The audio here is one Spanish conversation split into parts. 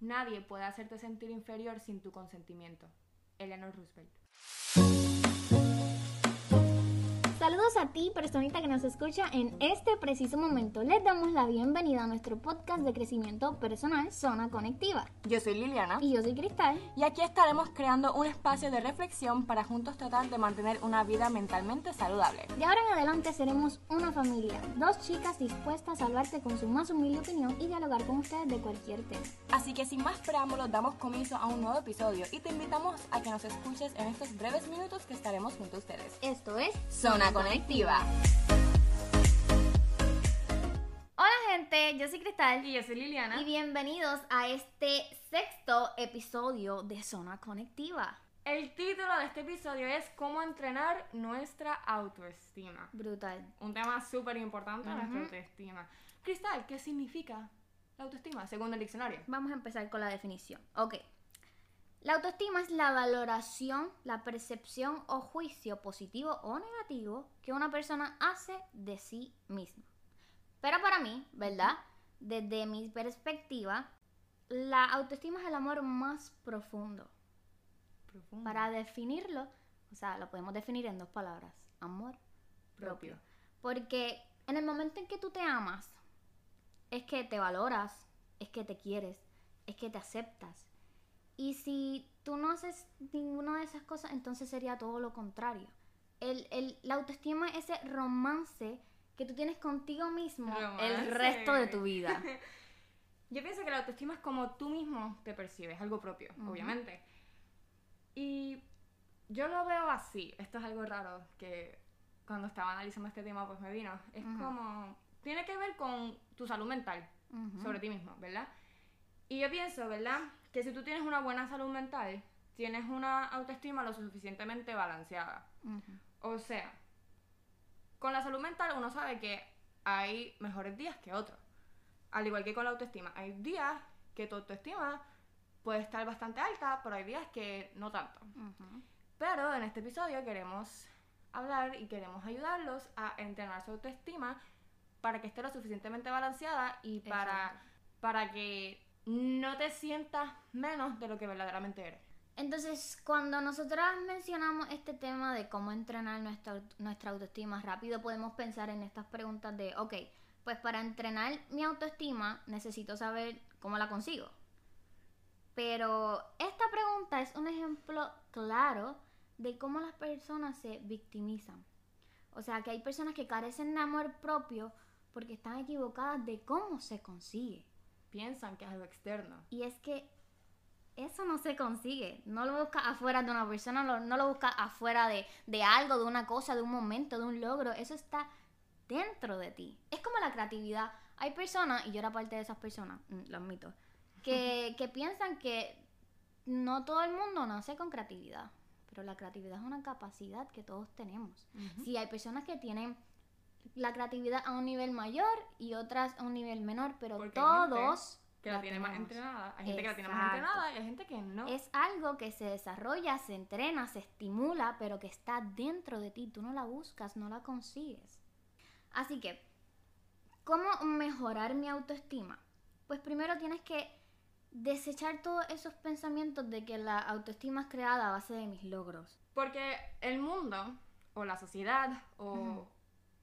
Nadie puede hacerte sentir inferior sin tu consentimiento. Eleanor Roosevelt. Saludos a ti, personita que nos escucha en este preciso momento. Les damos la bienvenida a nuestro podcast de crecimiento personal Zona Conectiva. Yo soy Liliana. Y yo soy Cristal. Y aquí estaremos creando un espacio de reflexión para juntos tratar de mantener una vida mentalmente saludable. De ahora en adelante seremos una familia, dos chicas dispuestas a hablarte con su más humilde opinión y dialogar con ustedes de cualquier tema. Así que sin más preámbulos damos comienzo a un nuevo episodio y te invitamos a que nos escuches en estos breves minutos que estaremos junto a ustedes. Esto es Zona Conectiva. Hola gente, yo soy Cristal. Y yo soy Liliana. Y bienvenidos a este sexto episodio de Zona Conectiva. El título de este episodio es Cómo entrenar nuestra autoestima. Brutal. Un tema súper importante, Ujú. nuestra autoestima. Cristal, ¿qué significa la autoestima según el diccionario? Vamos a empezar con la definición. Ok. La autoestima es la valoración, la percepción o juicio positivo o negativo que una persona hace de sí misma. Pero para mí, ¿verdad? Desde mi perspectiva, la autoestima es el amor más profundo. Profundo. Para definirlo, o sea, lo podemos definir en dos palabras. Amor propio. Propio. Porque en el momento en que tú te amas, es que te valoras, es que te quieres, es que te aceptas. Y si tú no haces ninguna de esas cosas, entonces sería todo lo contrario. El, el- la autoestima es ese romance que tú tienes contigo mismo el Romance. resto de tu vida. Yo pienso que la autoestima es como tú mismo te percibes, algo propio, Ujú. obviamente. Y yo lo veo así. Esto es algo raro que cuando estaba analizando este tema pues me vino. Es Ujú. como... Tiene que ver con tu salud mental Ujú. sobre ti mismo, ¿verdad? Y yo pienso, ¿verdad? Que si tú tienes una buena salud mental, tienes una autoestima lo suficientemente balanceada. O sea, con la salud mental uno sabe que hay mejores días que otros. Al igual que con la autoestima. Hay días que tu autoestima puede estar bastante alta, pero hay días que no tanto. Pero en este episodio queremos hablar y queremos ayudarlos a entrenar su autoestima para que esté lo suficientemente balanceada y para, Exacto. para que no te sientas menos de lo que verdaderamente eres. Entonces, cuando nosotras mencionamos este tema de cómo entrenar nuestra, nuestra autoestima rápido, podemos pensar en estas preguntas de, ok, pues para entrenar mi autoestima necesito saber cómo la consigo. Pero esta pregunta es un ejemplo claro de cómo las personas se victimizan. O sea, que hay personas que carecen de amor propio porque están equivocadas de cómo se consigue. Piensan que es algo externo. Y es que eso no se consigue. No lo buscas afuera de una persona, no, no lo buscas afuera de, de algo, de una cosa, de un momento, de un logro. Eso está dentro de ti. Es como la creatividad. Hay personas, y yo era parte de esas personas, mm, lo admito, que, que piensan que no todo el mundo nace con creatividad. Pero la creatividad es una capacidad que todos tenemos. Sí, hay personas que tienen la creatividad a un nivel mayor y otras a un nivel menor, pero Porque todos Que la, tiene más tenemos. entrenada. Hay gente que la tiene más Exacto. entrenada y hay gente que no. Es algo que se desarrolla, se entrena, se estimula, pero que está dentro de ti. Tú no la buscas, no la consigues. Así que, ¿cómo mejorar mi autoestima? Pues primero tienes que desechar todos esos pensamientos de que la autoestima es creada a base de mis logros. Porque el mundo, o la sociedad, o.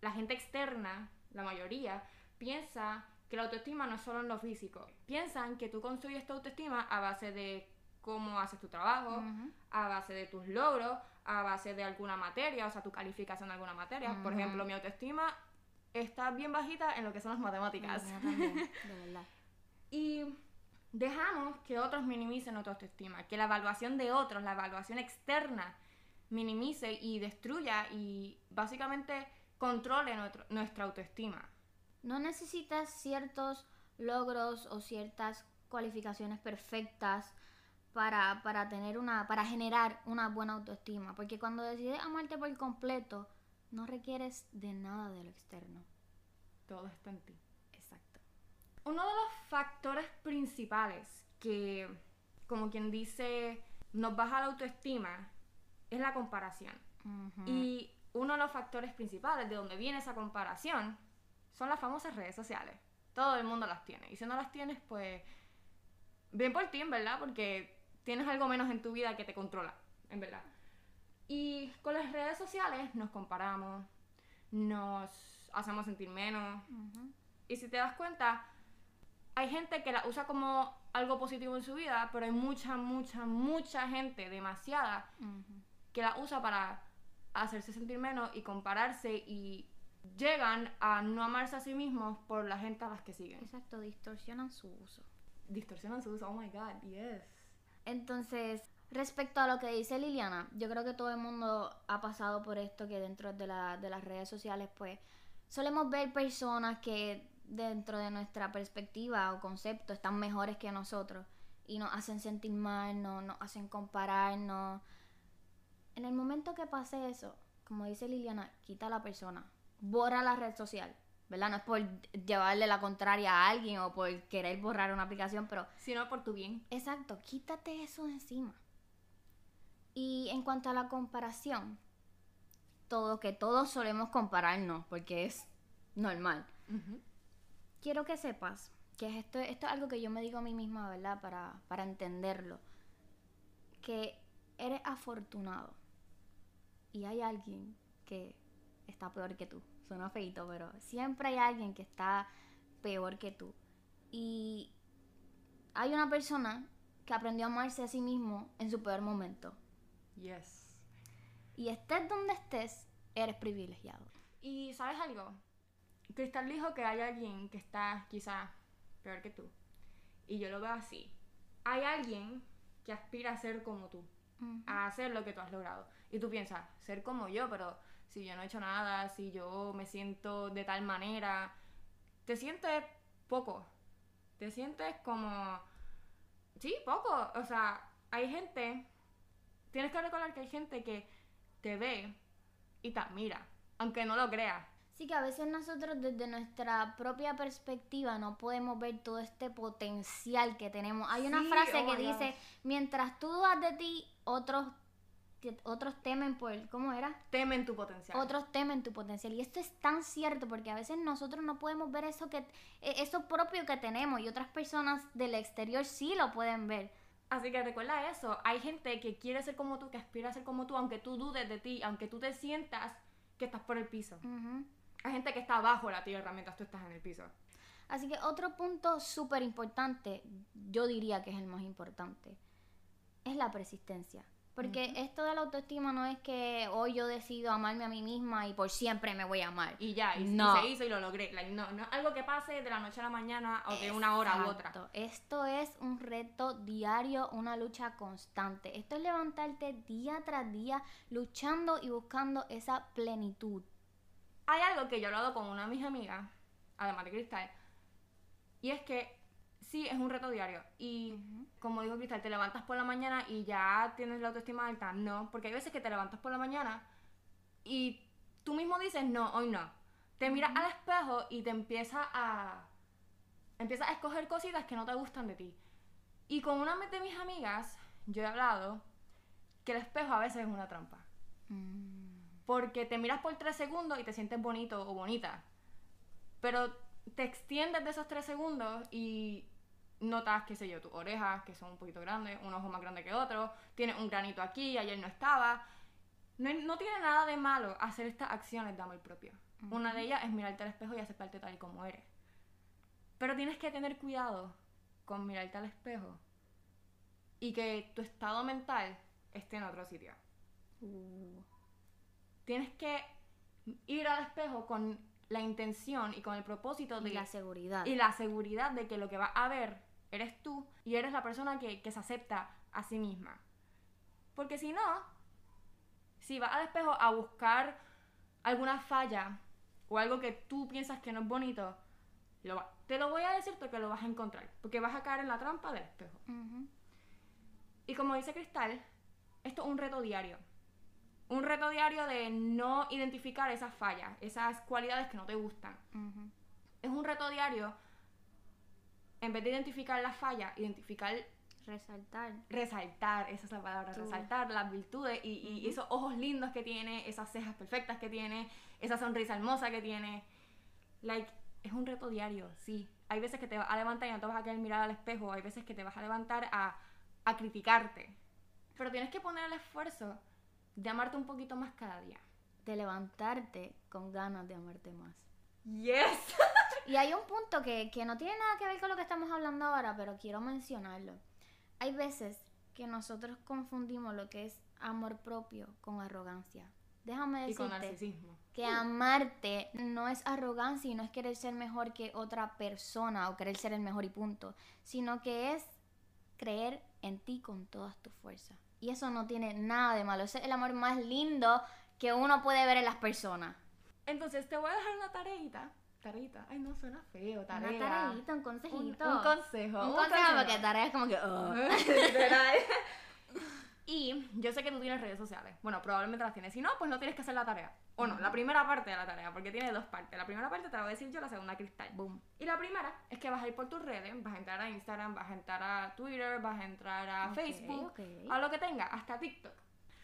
la gente externa, la mayoría, piensa que la autoestima no es solo en lo físico. Piensan que tú construyes tu autoestima a base de cómo haces tu trabajo, a base de tus logros, a base de alguna materia, o sea, tu calificación en alguna materia. Por ejemplo, mi autoestima está bien bajita en lo que son las matemáticas. También, de verdad. Y dejamos que otros minimicen nuestra autoestima, que la evaluación de otros, la evaluación externa, minimice y destruya y básicamente controle nuestro- nuestra autoestima. No necesitas ciertos logros o ciertas cualificaciones perfectas para, para tener una, para generar una buena autoestima. Porque cuando decides amarte por completo, no requieres de nada de lo externo. Todo está en ti. Exacto. Uno de los factores principales que, como quien dice, nos baja la autoestima es la comparación. Y uno de los factores principales de donde viene esa comparación son las famosas redes sociales. Todo el mundo las tiene. Y si no las tienes, pues bien por ti, en verdad, porque tienes algo menos en tu vida que te controla, en verdad. Y con las redes sociales nos comparamos, nos hacemos sentir menos. Y si te das cuenta, hay gente que la usa como algo positivo en su vida, pero hay mucha, mucha, mucha gente, demasiada, que la usa para hacerse sentir menos y compararse y llegan a no amarse a sí mismos por la gente a las que siguen. Exacto, distorsionan su uso. Distorsionan su uso, oh my god, yes. Entonces, respecto a lo que dice Liliana, yo creo que todo el mundo ha pasado por esto que dentro de, de las redes sociales, pues, solemos ver personas que dentro de nuestra perspectiva o concepto están mejores que nosotros y nos hacen sentir mal, no, nos hacen compararnos. En el momento que pase eso, como dice Liliana, quita a la persona, borra la red social, ¿verdad? No es por llevarle la contraria a alguien o por querer borrar una aplicación, pero... Sino por tu bien. Exacto, quítate eso de encima. Y en cuanto a la comparación, todo, que todos solemos compararnos, porque es normal quiero que sepas que esto, esto es algo que yo me digo a mí misma, ¿verdad? Para, para entenderlo. Que eres afortunado. Y hay alguien que está peor que tú. Suena feito, pero siempre hay alguien que está peor que tú. Y hay una persona que aprendió a amarse a sí mismo en su peor momento. Yes. Y estés donde estés, eres privilegiado. Y sabes algo, Cristal dijo que hay alguien que está quizás peor que tú. Y yo lo veo así. Hay alguien que aspira a ser como tú, a hacer lo que tú has logrado. Y tú piensas, ser como yo, pero si yo no he hecho nada, si yo me siento de tal manera, te sientes poco. Te sientes como... Sí, poco. O sea, hay gente... Tienes que recordar que hay gente que te ve y te admira, aunque no lo creas. Sí, que a veces nosotros desde nuestra propia perspectiva no podemos ver todo este potencial que tenemos. Hay una frase oh que dice, mientras tú dudas de ti, otros otros temen por, ¿cómo era? Temen tu potencial. Otros temen tu potencial. Y esto es tan cierto porque a veces nosotros no podemos ver eso que e, eso propio que tenemos y otras personas del exterior sí lo pueden ver. Así que recuerda eso, hay gente que quiere ser como tú, que aspira a ser como tú, aunque tú dudes de ti, aunque tú te sientas que estás por el piso. Hay gente que está abajo la tierra mientras tú estás en el piso. Así que otro punto súper importante, yo diría que es el más importante, es la persistencia. Porque esto de la autoestima no es que hoy yo decido amarme a mí misma y por siempre me voy a amar. Y ya, y, no. se hizo y lo logré. no, no es algo que pase de la noche a la mañana o de una hora u otra. Esto es un reto diario, una lucha constante. Esto es levantarte día tras día luchando y buscando esa plenitud. Hay algo que yo he hablado con una de mis amigas, además de Cristal, y es que sí, es un reto diario. Y como dijo Cristal, te levantas por la mañana y ya tienes la autoestima alta. No, porque hay veces que te levantas por la mañana y tú mismo dices, no, hoy no. Te miras al espejo y te empiezas a. Empiezas a escoger cositas que no te gustan de ti. Y con una de mis amigas, yo he hablado que el espejo a veces es una trampa. Mm. Porque te miras por tres segundos y te sientes bonito o bonita. Pero te extiendes de esos tres segundos y notas, qué sé yo, tus orejas, que son un poquito grandes, un ojo más grande que otro, tienes un granito aquí, ayer no estaba. No, tiene nada de malo hacer estas acciones de amor propio. Una de ellas es mirarte al espejo y aceptarte tal y como eres. Pero tienes que tener cuidado con mirarte al espejo y que tu estado mental esté en otro sitio. Uh tienes que ir al espejo con la intención y con el propósito de... Y la seguridad. Y la seguridad de que lo que va a ver eres tú y eres la persona que, se acepta a sí misma. Porque si no, si vas al espejo a buscar alguna falla o algo que tú piensas que no es bonito, te lo voy a decir porque lo vas a encontrar. Porque vas a caer en la trampa del espejo. Y como dice Cristal, esto es un reto diario un reto diario de no identificar esas fallas, esas cualidades que no te gustan. Es un reto diario, en vez de identificar las fallas, identificar... Resaltar. Resaltar, esa es la palabra, resaltar las virtudes y, esos ojos lindos que tiene, esas cejas perfectas que tiene, esa sonrisa hermosa que tiene. Like, es un reto diario, sí, Hay veces que te vas a levantar y no te vas a querer mirar al espejo. Hay veces que te vas a levantar a, a criticarte. Pero tienes que poner el esfuerzo de amarte un poquito más cada día. De levantarte con ganas de amarte más. Yes. Y hay un punto que, que no tiene nada que ver con lo que estamos hablando ahora, pero quiero mencionarlo. Hay veces que nosotros confundimos lo que es amor propio con arrogancia. Déjame y con decirte narcisismo. que amarte no es arrogancia y no es querer ser mejor que otra persona o querer ser el mejor y punto, sino que es creer en ti con todas tus fuerzas. Y eso no tiene nada de malo, ese es el amor más lindo que uno puede ver en las personas. Entonces te voy a dejar una tareita. Ay, no suena feo. Tarea. Una tareita, un consejito. un consejo. Un consejo porque tarea es como que... oh. Y yo sé que tú tienes redes sociales. Bueno, probablemente las tienes. Si no, pues no tienes que hacer la tarea. O no, la primera parte de la tarea, porque tiene dos partes. La primera parte te la voy a decir yo, la segunda cristal. Boom. Y la primera es que vas a ir por tus redes, vas a entrar a Instagram, vas a entrar a Twitter, vas a entrar a Ok, Facebook, ok. a lo que tenga, hasta TikTok.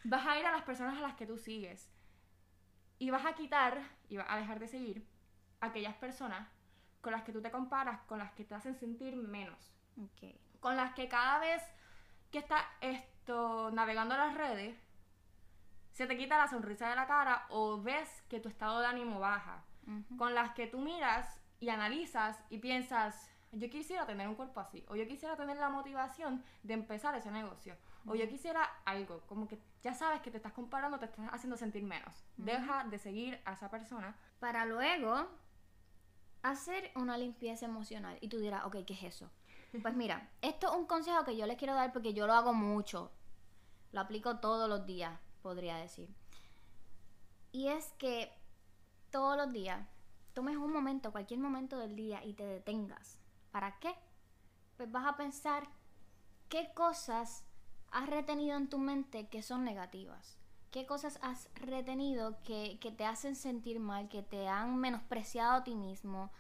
Vas a ir a las personas a las que tú sigues. Y vas a quitar y vas a dejar de seguir aquellas personas con las que tú te comparas, con las que te hacen sentir menos. Con las que cada vez que estás esto navegando las redes se te quita la sonrisa de la cara o ves que tu estado de ánimo baja, con las que tú miras y analizas y piensas, yo quisiera tener un cuerpo así, o yo quisiera tener la motivación de empezar ese negocio, o yo quisiera algo, como que ya sabes que te estás comparando, te estás haciendo sentir menos. Deja de seguir a esa persona. Para luego hacer una limpieza emocional. Y tú dirás, ok, ¿qué es eso? Pues mira, esto es un consejo que yo les quiero dar porque yo lo hago mucho. Lo aplico todos los días, podría decir. Y es que todos los días tomes un momento, cualquier momento del día y te detengas. ¿Para qué? Pues vas a pensar qué cosas has retenido en tu mente que son negativas. ¿Qué cosas has retenido que, que te hacen sentir mal, que te han menospreciado a ti mismo?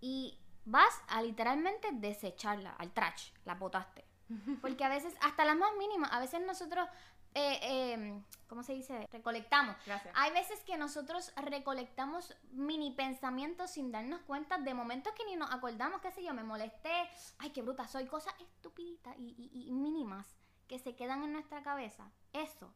Y vas a literalmente desecharla al trash, la botaste. Porque a veces, hasta las más mínimas, a veces nosotros, eh, eh, ¿cómo se dice? Recolectamos. Gracias. Hay veces que nosotros recolectamos mini pensamientos sin darnos cuenta de momentos que ni nos acordamos, qué sé yo, me molesté, ay, qué bruta soy, cosas estupiditas y, y- y mínimas que se quedan en nuestra cabeza. Eso,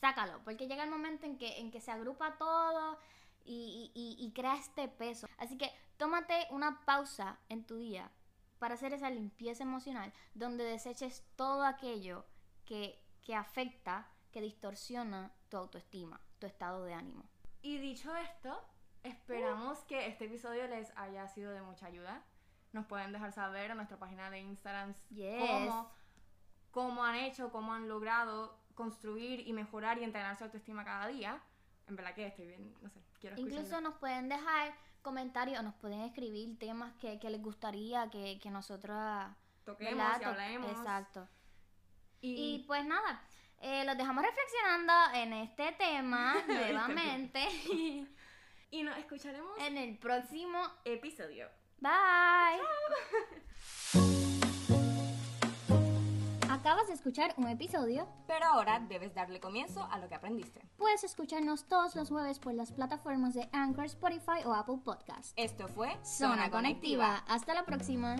sácalo, porque llega el momento en que, en que se agrupa todo y, y- y- crea este peso. Así que tómate una pausa en tu día para hacer esa limpieza emocional, donde deseches todo aquello que, que afecta, que distorsiona tu autoestima, tu estado de ánimo. Y dicho esto, esperamos que este episodio les haya sido de mucha ayuda. Nos pueden dejar saber en nuestra página de Instagram Yes. cómo, cómo han hecho, cómo han logrado construir y mejorar y entrenar su autoestima cada día. En verdad que estoy bien, no sé, quiero. Incluso nos pueden dejar comentarios nos pueden escribir temas que, que les gustaría que, que nosotros toquemos ¿verdad? y hablemos. Exacto. Y Y, pues nada, eh, los dejamos reflexionando en este tema nuevamente y nos escucharemos en el próximo. episodio. Bye. Acabas de escuchar un episodio. Pero ahora debes darle comienzo a lo que aprendiste. Puedes escucharnos todos los jueves por las plataformas de Anchor, Spotify o Apple Podcast. Esto fue Zona Conectiva. Hasta la próxima.